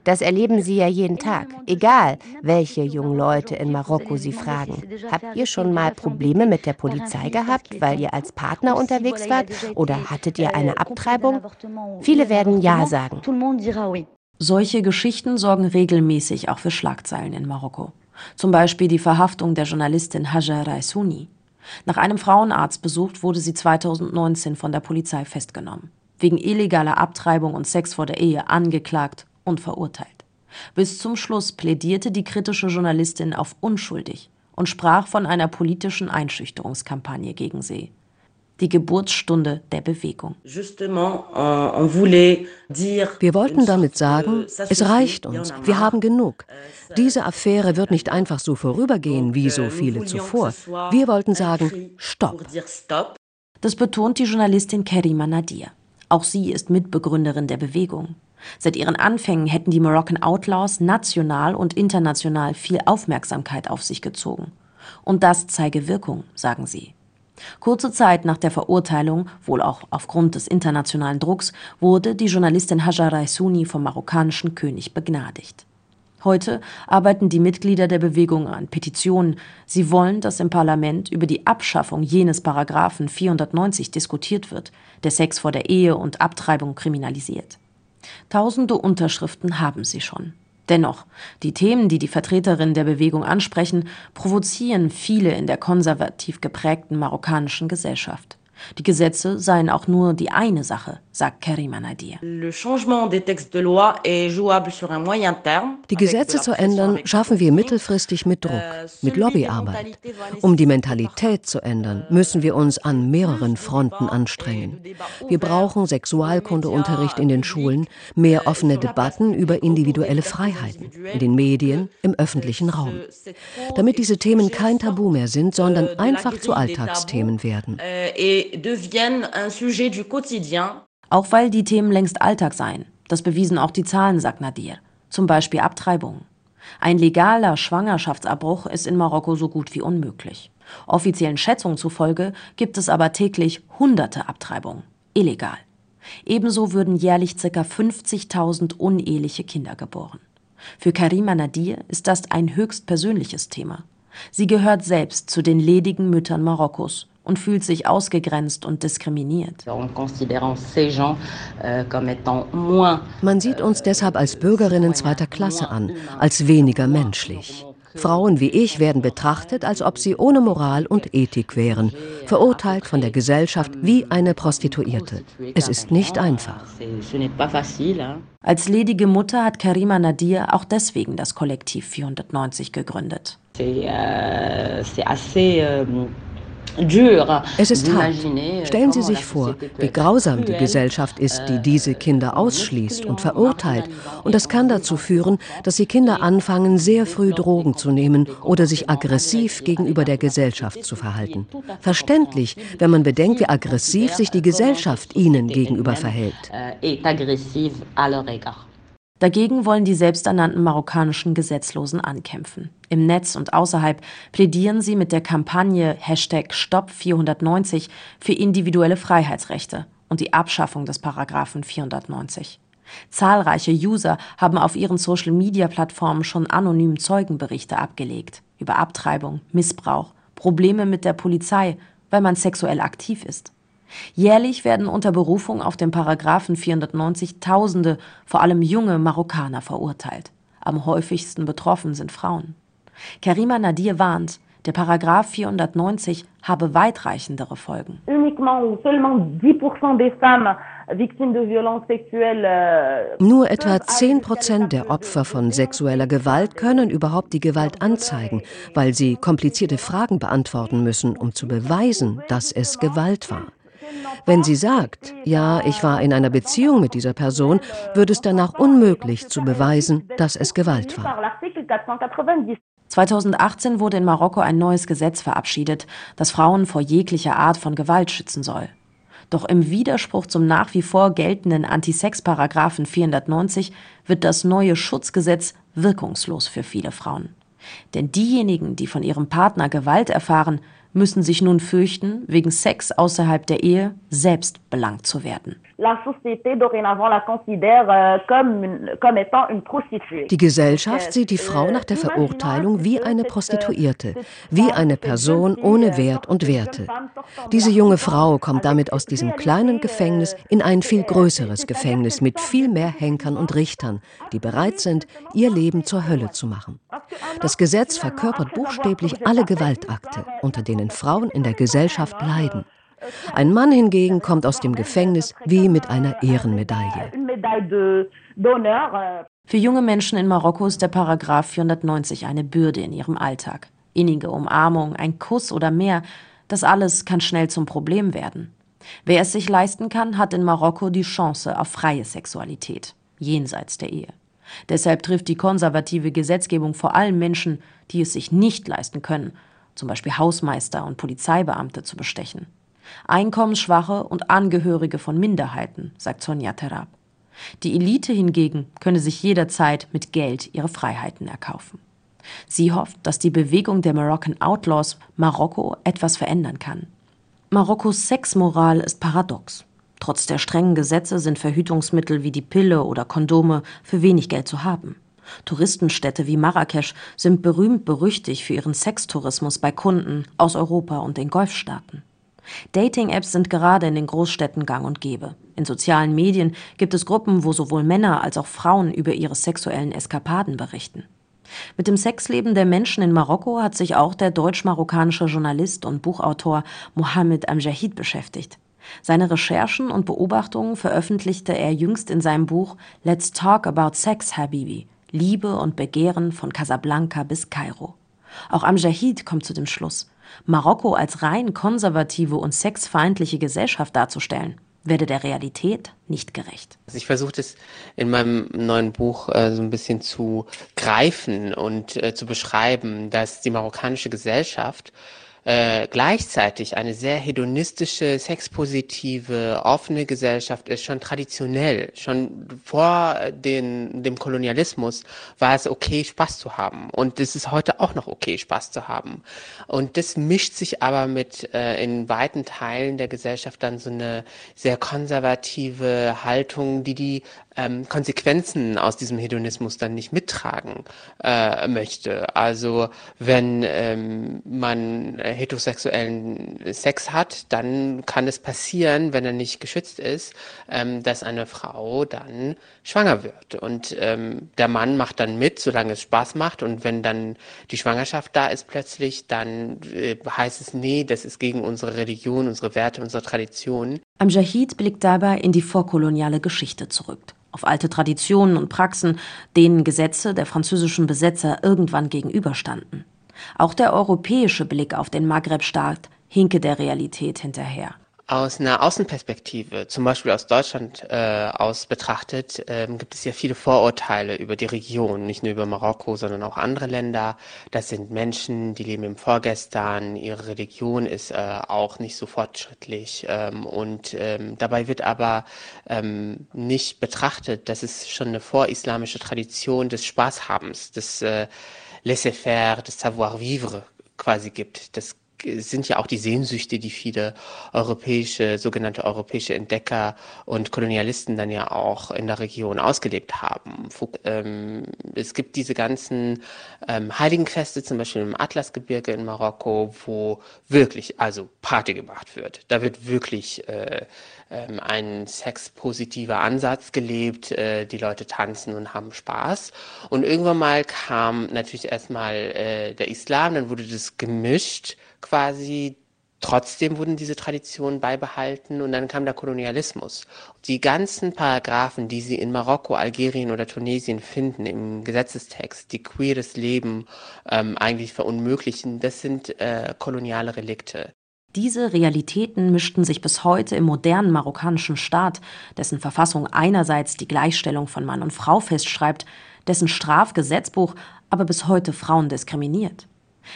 Das erleben sie ja jeden Tag, egal welche jungen Leute in Marokko sie fragen. Habt ihr schon mal Probleme mit der Polizei gehabt, weil ihr als Partner unterwegs wart? Oder hattet ihr eine Abtreibung? Viele werden Ja sagen. Solche Geschichten sorgen regelmäßig auch für Schlagzeilen in Marokko. Zum Beispiel die Verhaftung der Journalistin Hajar Raisuni. Nach einem Frauenarztbesuch wurde sie 2019 von der Polizei festgenommen, wegen illegaler Abtreibung und Sex vor der Ehe angeklagt und verurteilt. Bis zum Schluss plädierte die kritische Journalistin auf unschuldig und sprach von einer politischen Einschüchterungskampagne gegen sie. Die Geburtsstunde der Bewegung. Wir wollten damit sagen, es reicht uns, wir haben genug. Diese Affäre wird nicht einfach so vorübergehen wie so viele zuvor. Wir wollten sagen, stopp. Das betont die Journalistin Kerima Nadir. Auch sie ist Mitbegründerin der Bewegung. Seit ihren Anfängen hätten die Moroccan Outlaws national und international viel Aufmerksamkeit auf sich gezogen. Und das zeige Wirkung, sagen sie. Kurze Zeit nach der Verurteilung, wohl auch aufgrund des internationalen Drucks, wurde die Journalistin Hajar Raisuni vom marokkanischen König begnadigt. Heute arbeiten die Mitglieder der Bewegung an Petitionen. Sie wollen, dass im Parlament über die Abschaffung jenes Paragraphen 490 diskutiert wird, der Sex vor der Ehe und Abtreibung kriminalisiert. Tausende Unterschriften haben sie schon. Dennoch, die Themen, die die Vertreterinnen der Bewegung ansprechen, provozieren viele in der konservativ geprägten marokkanischen Gesellschaft. Die Gesetze seien auch nur die eine Sache, sagt Karima Nadir. Die Gesetze zu ändern, schaffen wir mittelfristig mit Druck, euh, mit Lobbyarbeit. Um die Mentalität zu ändern, müssen wir uns an mehreren Fronten anstrengen. Wir brauchen Sexualkundeunterricht in den Schulen, mehr offene Debatten über individuelle Freiheiten, in den Medien, im öffentlichen Raum. Damit diese Themen kein Tabu mehr sind, sondern euh, einfach zu Alltagsthemen werden. Euh, deviennent un sujet du quotidien. Auch weil die Themen längst Alltag seien. Das bewiesen auch die Zahlen, sagt Nadir. Zum Beispiel Abtreibungen. Ein legaler Schwangerschaftsabbruch ist in Marokko so gut wie unmöglich. Offiziellen Schätzungen zufolge gibt es aber täglich hunderte Abtreibungen. Illegal. Ebenso würden jährlich ca. 50.000 uneheliche Kinder geboren. Für Karima Nadir ist das ein höchst persönliches Thema. Sie gehört selbst zu den ledigen Müttern Marokkos und fühlt sich ausgegrenzt und diskriminiert. Euh, Man sieht uns deshalb als Bürgerinnen zweiter Klasse an, als weniger menschlich. Frauen wie ich werden betrachtet, als ob sie ohne Moral und Ethik wären, verurteilt von der Gesellschaft wie eine Prostituierte. Es ist nicht einfach. Als ledige Mutter hat Karima Nadir auch deswegen das Kollektiv 490 gegründet. Euh, euh, es ist hart. Stellen Sie sich vor, wie grausam die Gesellschaft ist, die diese Kinder ausschließt und verurteilt. Und das kann dazu führen, dass die Kinder anfangen, sehr früh Drogen zu nehmen oder sich aggressiv gegenüber der Gesellschaft zu verhalten. Verständlich, wenn man bedenkt, wie aggressiv sich die Gesellschaft ihnen gegenüber verhält. Dagegen wollen die selbsternannten marokkanischen Gesetzlosen ankämpfen. Im Netz und außerhalb plädieren sie mit der Kampagne Hashtag Stopp 490 für individuelle Freiheitsrechte und die Abschaffung des Paragraphen 490. Zahlreiche User haben auf ihren Social-Media-Plattformen schon anonym Zeugenberichte abgelegt über Abtreibung, Missbrauch, Probleme mit der Polizei, weil man sexuell aktiv ist. Jährlich werden unter Berufung auf den Paragraphen 490 Tausende, vor allem junge Marokkaner verurteilt. Am häufigsten betroffen sind Frauen. Karima Nadir warnt, der Paragraph 490 habe weitreichendere Folgen. Nur etwa 10 Prozent der Opfer von sexueller Gewalt können überhaupt die Gewalt anzeigen, weil sie komplizierte Fragen beantworten müssen, um zu beweisen, dass es Gewalt war. Wenn sie sagt, ja, ich war in einer Beziehung mit dieser Person, wird es danach unmöglich zu beweisen, dass es Gewalt war. 2018 wurde in Marokko ein neues Gesetz verabschiedet, das Frauen vor jeglicher Art von Gewalt schützen soll. Doch im Widerspruch zum nach wie vor geltenden Antisex-Paragraphen 490 wird das neue Schutzgesetz wirkungslos für viele Frauen. Denn diejenigen, die von ihrem Partner Gewalt erfahren, müssen sich nun fürchten, wegen Sex außerhalb der Ehe selbst belangt zu werden. Euh, die Gesellschaft sieht die Frau nach der Verurteilung wie eine Prostituierte, wie eine Person ohne Wert und Werte. Diese junge Frau kommt damit aus diesem kleinen Gefängnis in ein viel größeres Gefängnis mit viel mehr Henkern und Richtern, die bereit sind, ihr Leben zur Hölle zu machen. Das Gesetz verkörpert buchstäblich alle Gewaltakte, unter denen Frauen in der Gesellschaft leiden. Ein Mann hingegen kommt aus dem Gefängnis wie mit einer Ehrenmedaille. Für junge Menschen in Marokko ist der Paragraph 490 eine Bürde in ihrem Alltag. Innige Umarmung, ein Kuss oder mehr, Das alles kann schnell zum Problem werden. Wer es sich leisten kann, hat in Marokko die Chance auf freie Sexualität, jenseits der Ehe. Deshalb trifft die konservative Gesetzgebung vor allem Menschen, die es sich nicht leisten können, zum Beispiel Hausmeister und Polizeibeamte zu bestechen. Einkommensschwache und Angehörige von Minderheiten, sagt Sonja Terab. Die Elite hingegen könne sich jederzeit mit Geld ihre Freiheiten erkaufen. Sie hofft, dass die Bewegung der Moroccan Outlaws Marokko etwas verändern kann. Marokkos Sexmoral ist paradox. Trotz der strengen Gesetze sind Verhütungsmittel wie die Pille oder Kondome für wenig Geld zu haben. Touristenstädte wie Marrakesch sind berühmt berüchtigt für ihren Sextourismus bei Kunden aus Europa und den Golfstaaten. Dating-Apps sind gerade in den Großstädten gang und gäbe. In sozialen Medien gibt es Gruppen, wo sowohl Männer als auch Frauen über ihre sexuellen Eskapaden berichten. Mit dem Sexleben der Menschen in Marokko hat sich auch der deutsch-marokkanische Journalist und Buchautor Mohammed Amjahid beschäftigt. Seine Recherchen und Beobachtungen veröffentlichte er jüngst in seinem Buch Let's Talk About Sex, Habibi. Liebe und Begehren von Casablanca bis Kairo. Auch Amjahid kommt zu dem Schluss, Marokko als rein konservative und sexfeindliche Gesellschaft darzustellen, werde der Realität nicht gerecht. Also ich versuche das in meinem neuen Buch äh, so ein bisschen zu greifen und äh, zu beschreiben, dass die marokkanische Gesellschaft äh, gleichzeitig eine sehr hedonistische, sexpositive, offene Gesellschaft ist, schon traditionell, schon vor den, dem Kolonialismus war es okay, Spaß zu haben. Und es ist heute auch noch okay, Spaß zu haben. Und das mischt sich aber mit äh, in weiten Teilen der Gesellschaft dann so eine sehr konservative Haltung, die die ähm, Konsequenzen aus diesem Hedonismus dann nicht mittragen äh, möchte. Also wenn ähm, man heterosexuellen Sex hat, dann kann es passieren, wenn er nicht geschützt ist, ähm, dass eine Frau dann schwanger wird. Und ähm, der Mann macht dann mit, solange es Spaß macht. Und wenn dann die Schwangerschaft da ist plötzlich, dann äh, heißt es, nee, das ist gegen unsere Religion, unsere Werte, unsere Tradition. Amjahid blickt dabei in die vorkoloniale Geschichte zurück auf alte Traditionen und Praxen, denen Gesetze der französischen Besetzer irgendwann gegenüberstanden. Auch der europäische Blick auf den Maghreb-Staat hinke der Realität hinterher. Aus einer Außenperspektive, zum Beispiel aus Deutschland äh, aus betrachtet, ähm, gibt es ja viele Vorurteile über die Region, nicht nur über Marokko, sondern auch andere Länder. Das sind Menschen, die leben im Vorgestern, ihre Religion ist äh, auch nicht so fortschrittlich ähm, und ähm, dabei wird aber ähm, nicht betrachtet, dass es schon eine vorislamische Tradition des Spaßhabens, des äh, Laissez-faire, des Savoir-vivre quasi gibt. Das sind ja auch die Sehnsüchte, die viele europäische, sogenannte europäische Entdecker und Kolonialisten dann ja auch in der Region ausgelebt haben. Ähm, es gibt diese ganzen ähm, Heiligenfeste, zum Beispiel im Atlasgebirge in Marokko, wo wirklich also Party gemacht wird. Da wird wirklich äh, ähm, ein sexpositiver Ansatz gelebt. Äh, die Leute tanzen und haben Spaß. Und irgendwann mal kam natürlich erstmal äh, der Islam, dann wurde das gemischt quasi Trotzdem wurden diese Traditionen beibehalten und dann kam der Kolonialismus. Die ganzen Paragraphen, die Sie in Marokko, Algerien oder Tunesien finden im Gesetzestext, die queeres Leben ähm, eigentlich verunmöglichen, das sind äh, koloniale Relikte. Diese Realitäten mischten sich bis heute im modernen marokkanischen Staat, dessen Verfassung einerseits die Gleichstellung von Mann und Frau festschreibt, dessen Strafgesetzbuch aber bis heute Frauen diskriminiert.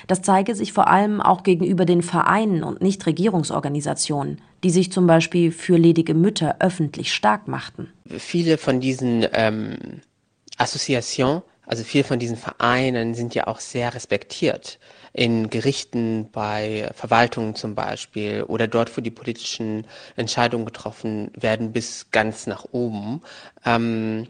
Das zeige sich vor allem auch gegenüber den Vereinen und Nichtregierungsorganisationen, die sich zum Beispiel für ledige Mütter öffentlich stark machten. Viele von diesen ähm, Assoziationen, also viele von diesen Vereinen sind ja auch sehr respektiert in Gerichten, bei Verwaltungen zum Beispiel oder dort, wo die politischen Entscheidungen getroffen werden, bis ganz nach oben. Ähm,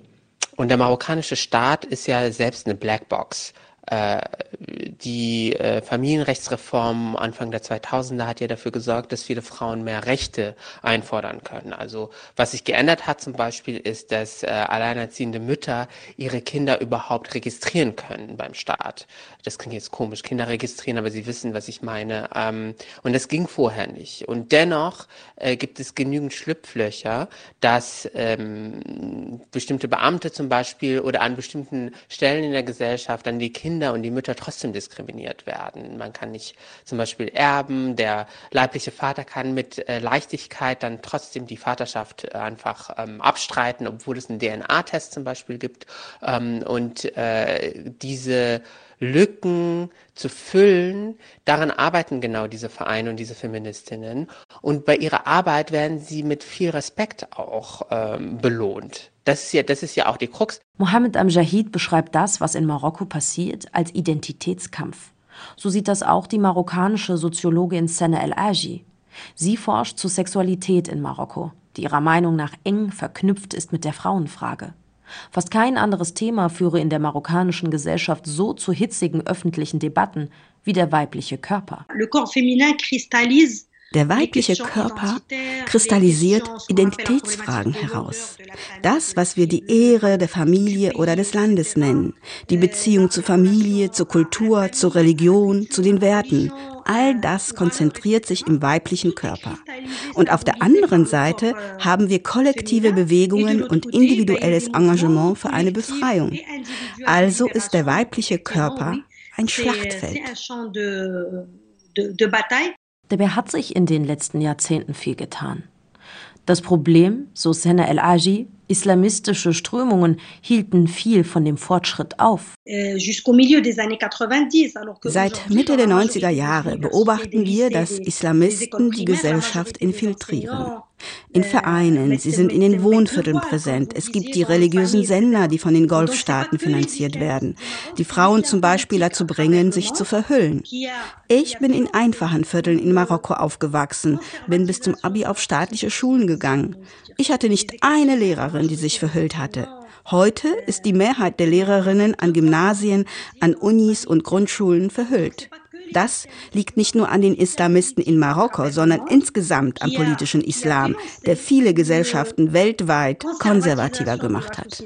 und der marokkanische Staat ist ja selbst eine Blackbox. Äh, die äh, Familienrechtsreform Anfang der 2000er hat ja dafür gesorgt, dass viele Frauen mehr Rechte einfordern können. Also was sich geändert hat zum Beispiel ist, dass äh, alleinerziehende Mütter ihre Kinder überhaupt registrieren können beim Staat. Das klingt jetzt komisch, Kinder registrieren, aber Sie wissen, was ich meine. Ähm, und das ging vorher nicht. Und dennoch gibt es genügend Schlupflöcher, dass ähm, bestimmte Beamte zum Beispiel oder an bestimmten Stellen in der Gesellschaft dann die Kinder Kinder und die Mütter trotzdem diskriminiert werden. Man kann nicht zum Beispiel erben, der leibliche Vater kann mit äh, Leichtigkeit dann trotzdem die Vaterschaft einfach ähm, abstreiten, obwohl es einen DNA-Test zum Beispiel gibt. Ähm, und äh, diese Lücken zu füllen. Daran arbeiten genau diese Vereine und diese Feministinnen. Und bei ihrer Arbeit werden sie mit viel Respekt auch ähm, belohnt. Das ist, ja, das ist ja auch die Krux. Mohammed Amjahid beschreibt das, was in Marokko passiert, als Identitätskampf. So sieht das auch die marokkanische Soziologin Sene El Aji. Sie forscht zur Sexualität in Marokko, die ihrer Meinung nach eng verknüpft ist mit der Frauenfrage. Fast kein anderes Thema führe in der marokkanischen Gesellschaft so zu hitzigen öffentlichen Debatten wie der weibliche Körper. Der weibliche Körper kristallisiert Identitätsfragen heraus. Das, was wir die Ehre der Familie oder des Landes nennen, die Beziehung zur Familie, zur Kultur, zur Religion, zu den Werten, all das konzentriert sich im weiblichen Körper. Und auf der anderen Seite haben wir kollektive Bewegungen und individuelles Engagement für eine Befreiung. Also ist der weibliche Körper ein Schlachtfeld. Dabei hat sich in den letzten Jahrzehnten viel getan. Das Problem, so Sena El Aji, Islamistische Strömungen hielten viel von dem Fortschritt auf. Seit Mitte der 90er Jahre beobachten wir, dass Islamisten die Gesellschaft infiltrieren. In Vereinen, sie sind in den Wohnvierteln präsent. Es gibt die religiösen Sender, die von den Golfstaaten finanziert werden, die Frauen zum Beispiel dazu bringen, sich zu verhüllen. Ich bin in einfachen Vierteln in Marokko aufgewachsen, bin bis zum Abi auf staatliche Schulen gegangen. Ich hatte nicht eine Lehrerin, die sich verhüllt hatte. Heute ist die Mehrheit der Lehrerinnen an Gymnasien, an Unis und Grundschulen verhüllt. Das liegt nicht nur an den Islamisten in Marokko, sondern insgesamt am politischen Islam, der viele Gesellschaften weltweit konservativer gemacht hat.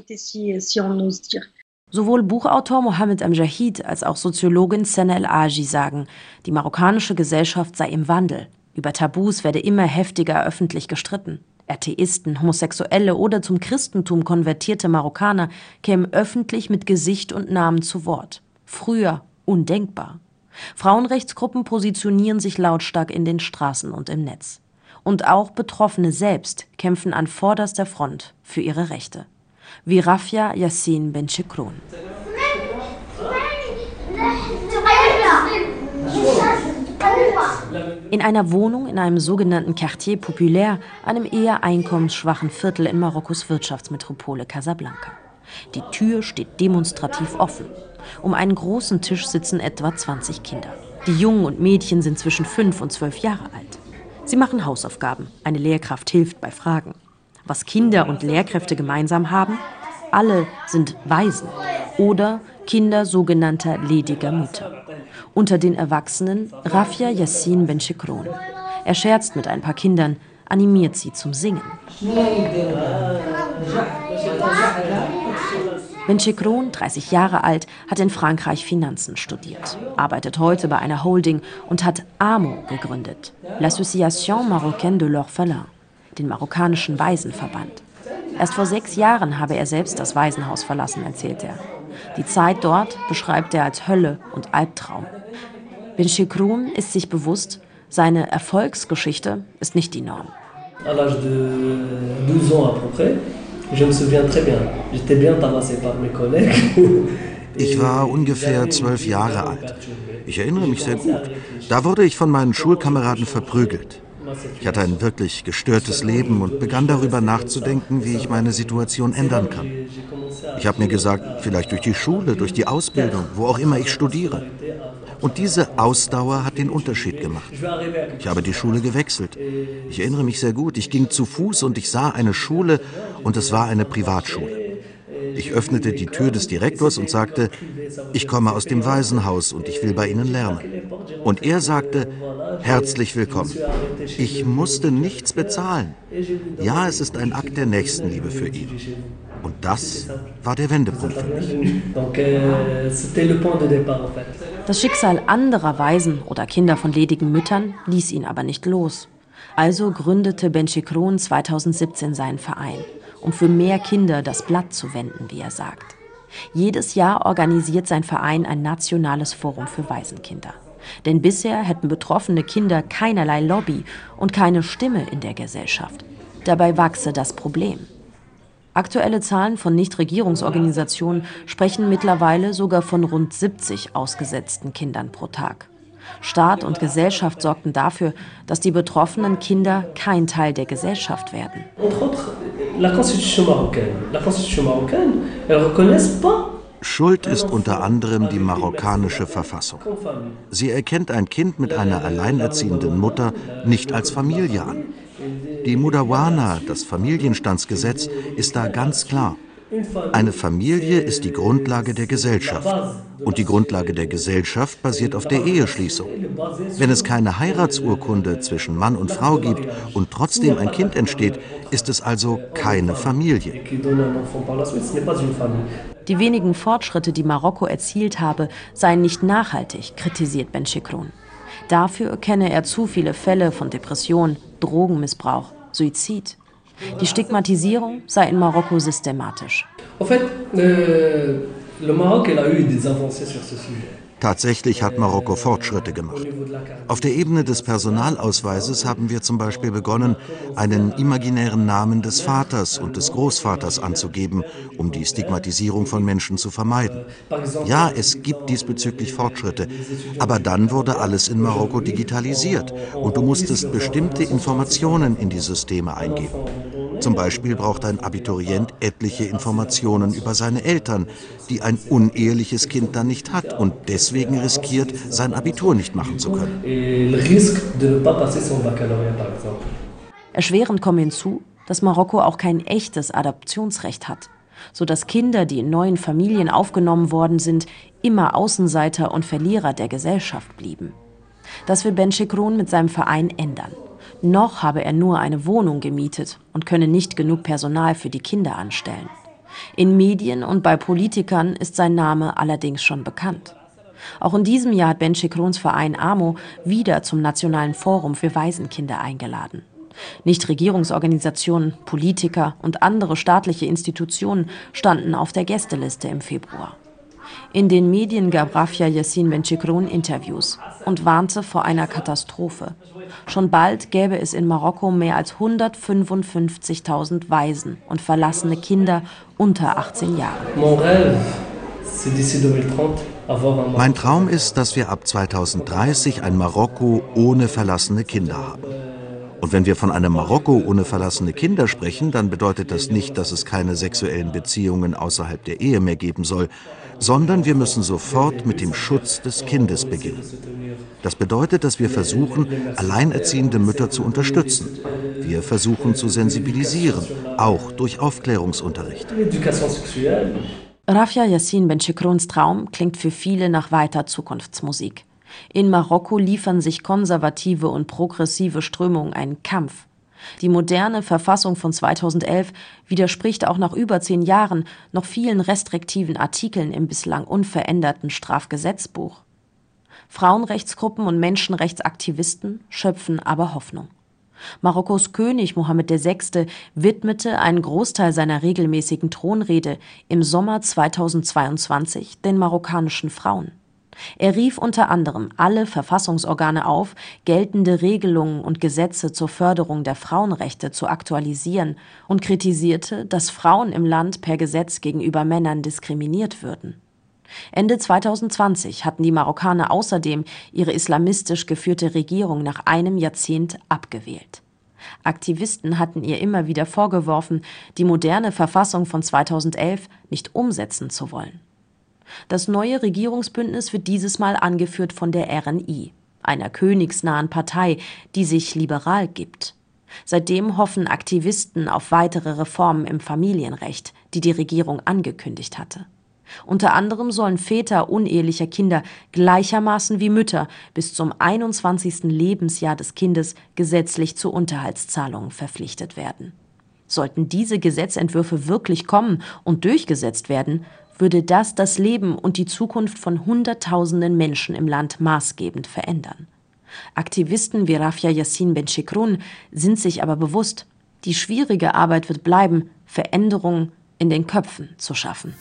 Sowohl Buchautor Mohammed Amjahid als auch Soziologin Sena El Aji sagen, die marokkanische Gesellschaft sei im Wandel. Über Tabus werde immer heftiger öffentlich gestritten. Atheisten, Homosexuelle oder zum Christentum konvertierte Marokkaner kämen öffentlich mit Gesicht und Namen zu Wort. Früher undenkbar. Frauenrechtsgruppen positionieren sich lautstark in den Straßen und im Netz. Und auch Betroffene selbst kämpfen an vorderster Front für ihre Rechte. Wie Rafia Yassin Benchikroun. In einer Wohnung in einem sogenannten Quartier Populaire, einem eher einkommensschwachen Viertel in Marokkos Wirtschaftsmetropole Casablanca. Die Tür steht demonstrativ offen. Um einen großen Tisch sitzen etwa 20 Kinder. Die Jungen und Mädchen sind zwischen 5 und 12 Jahre alt. Sie machen Hausaufgaben. Eine Lehrkraft hilft bei Fragen. Was Kinder und Lehrkräfte gemeinsam haben? Alle sind Waisen oder Kinder sogenannter lediger Mütter. Unter den Erwachsenen Rafia Yassin Benchikron. Er scherzt mit ein paar Kindern, animiert sie zum Singen. Benchikron, 30 Jahre alt, hat in Frankreich Finanzen studiert, arbeitet heute bei einer Holding und hat AMO gegründet, l'Association Marocaine de l'Orphelin, den marokkanischen Waisenverband. Erst vor sechs Jahren habe er selbst das Waisenhaus verlassen, erzählt er. Die Zeit dort beschreibt er als Hölle und Albtraum. Benchikron ist sich bewusst, seine Erfolgsgeschichte ist nicht die Norm. À l'âge de 12 ans Je me souviens très bien. J'étais bien tabassé par mes collègues. Ich war ungefähr zwölf Jahre alt. Ich erinnere mich sehr gut. Da wurde ich von meinen Schulkameraden verprügelt. Ich hatte ein wirklich gestörtes Leben und begann darüber nachzudenken, wie ich meine Situation ändern kann. Ich habe mir gesagt, vielleicht durch die Schule, durch die Ausbildung, wo auch immer ich studiere. Und diese Ausdauer hat den Unterschied gemacht. Ich habe die Schule gewechselt. Ich erinnere mich sehr gut. Ich ging zu Fuß und ich sah eine Schule und es war eine Privatschule. Ich öffnete die Tür des Direktors und sagte, ich komme aus dem Waisenhaus und ich will bei Ihnen lernen. Und er sagte, herzlich willkommen. Ich musste nichts bezahlen. Ja, es ist ein Akt der Nächstenliebe für ihn. Und das war der Wendepunkt für mich. Das Schicksal anderer Waisen oder Kinder von ledigen Müttern ließ ihn aber nicht los. Also gründete Benchikron 2017 seinen Verein, um für mehr Kinder das Blatt zu wenden, wie er sagt. Jedes Jahr organisiert sein Verein ein nationales Forum für Waisenkinder. Denn bisher hätten betroffene Kinder keinerlei Lobby und keine Stimme in der Gesellschaft. Dabei wachse das Problem. Aktuelle Zahlen von Nichtregierungsorganisationen sprechen mittlerweile sogar von rund 70 ausgesetzten Kindern pro Tag. Staat und Gesellschaft sorgten dafür, dass die betroffenen Kinder kein Teil der Gesellschaft werden. Schuld ist unter anderem die marokkanische Verfassung. Sie erkennt ein Kind mit einer alleinerziehenden Mutter nicht als Familie an. Die Mudawana, das Familienstandsgesetz, ist da ganz klar. Eine Familie ist die Grundlage der Gesellschaft. Und die Grundlage der Gesellschaft basiert auf der Eheschließung. Wenn es keine Heiratsurkunde zwischen Mann und Frau gibt und trotzdem ein Kind entsteht, ist es also keine Familie. Die wenigen Fortschritte, die Marokko erzielt habe, seien nicht nachhaltig, kritisiert Ben Chikroun. Dafür kenne er zu viele Fälle von Depression, Drogenmissbrauch, Suizid. Die Stigmatisierung sei in Marokko systematisch. En fait, euh, le Maroc a eu des avancées sur ce sujet. Tatsächlich hat Marokko Fortschritte gemacht. Auf der Ebene des Personalausweises haben wir zum Beispiel begonnen, einen imaginären Namen des Vaters und des Großvaters anzugeben, um die Stigmatisierung von Menschen zu vermeiden. Ja, es gibt diesbezüglich Fortschritte, aber dann wurde alles in Marokko digitalisiert und du musstest bestimmte Informationen in die Systeme eingeben. Zum Beispiel braucht ein Abiturient etliche Informationen über seine Eltern, die ein uneheliches Kind dann nicht hat und deswegen riskiert, sein Abitur nicht machen zu können. Erschwerend kommt hinzu, dass Marokko auch kein echtes Adoptionsrecht hat, sodass Kinder, die in neuen Familien aufgenommen worden sind, immer Außenseiter und Verlierer der Gesellschaft blieben. Das will Ben Chikroun mit seinem Verein ändern. Noch habe er nur eine Wohnung gemietet und könne nicht genug Personal für die Kinder anstellen. In Medien und bei Politikern ist sein Name allerdings schon bekannt. Auch in diesem Jahr hat Ben Chikrons Verein AMO wieder zum Nationalen Forum für Waisenkinder eingeladen. Nichtregierungsorganisationen, Politiker und andere staatliche Institutionen standen auf der Gästeliste im Februar. In den Medien gab Rafia Yassin Benchikroun Interviews und warnte vor einer Katastrophe. Schon bald gäbe es in Marokko mehr als 155.000 Waisen und verlassene Kinder unter 18 Jahren. Mein Traum ist, dass wir ab 2030 ein Marokko ohne verlassene Kinder haben. Und wenn wir von einem Marokko ohne verlassene Kinder sprechen, dann bedeutet das nicht, dass es keine sexuellen Beziehungen außerhalb der Ehe mehr geben soll, sondern wir müssen sofort mit dem Schutz des Kindes beginnen. Das bedeutet, dass wir versuchen, alleinerziehende Mütter zu unterstützen. Wir versuchen zu sensibilisieren, auch durch Aufklärungsunterricht. Rafia Yassin Benchikruns Traum klingt für viele nach weiter Zukunftsmusik. In Marokko liefern sich konservative und progressive Strömungen einen Kampf. Die moderne Verfassung von 2011 widerspricht auch nach über zehn Jahren noch vielen restriktiven Artikeln im bislang unveränderten Strafgesetzbuch. Frauenrechtsgruppen und Menschenrechtsaktivisten schöpfen aber Hoffnung. Marokkos König Mohammed VI. widmete einen Großteil seiner regelmäßigen Thronrede im Sommer 2022 den marokkanischen Frauen. Er rief unter anderem alle Verfassungsorgane auf, geltende Regelungen und Gesetze zur Förderung der Frauenrechte zu aktualisieren und kritisierte, dass Frauen im Land per Gesetz gegenüber Männern diskriminiert würden. Ende 2020 hatten die Marokkaner außerdem ihre islamistisch geführte Regierung nach einem Jahrzehnt abgewählt. Aktivisten hatten ihr immer wieder vorgeworfen, die moderne Verfassung von 2011 nicht umsetzen zu wollen. Das neue Regierungsbündnis wird dieses Mal angeführt von der RNI, einer königsnahen Partei, die sich liberal gibt. Seitdem hoffen Aktivisten auf weitere Reformen im Familienrecht, die die Regierung angekündigt hatte. Unter anderem sollen Väter unehelicher Kinder gleichermaßen wie Mütter bis zum 21. Lebensjahr des Kindes gesetzlich zu Unterhaltszahlungen verpflichtet werden. Sollten diese Gesetzentwürfe wirklich kommen und durchgesetzt werden, würde das das Leben und die Zukunft von Hunderttausenden Menschen im Land maßgebend verändern. Aktivisten wie Rafia Yassin Benchikrun sind sich aber bewusst, die schwierige Arbeit wird bleiben, Veränderungen in den Köpfen zu schaffen.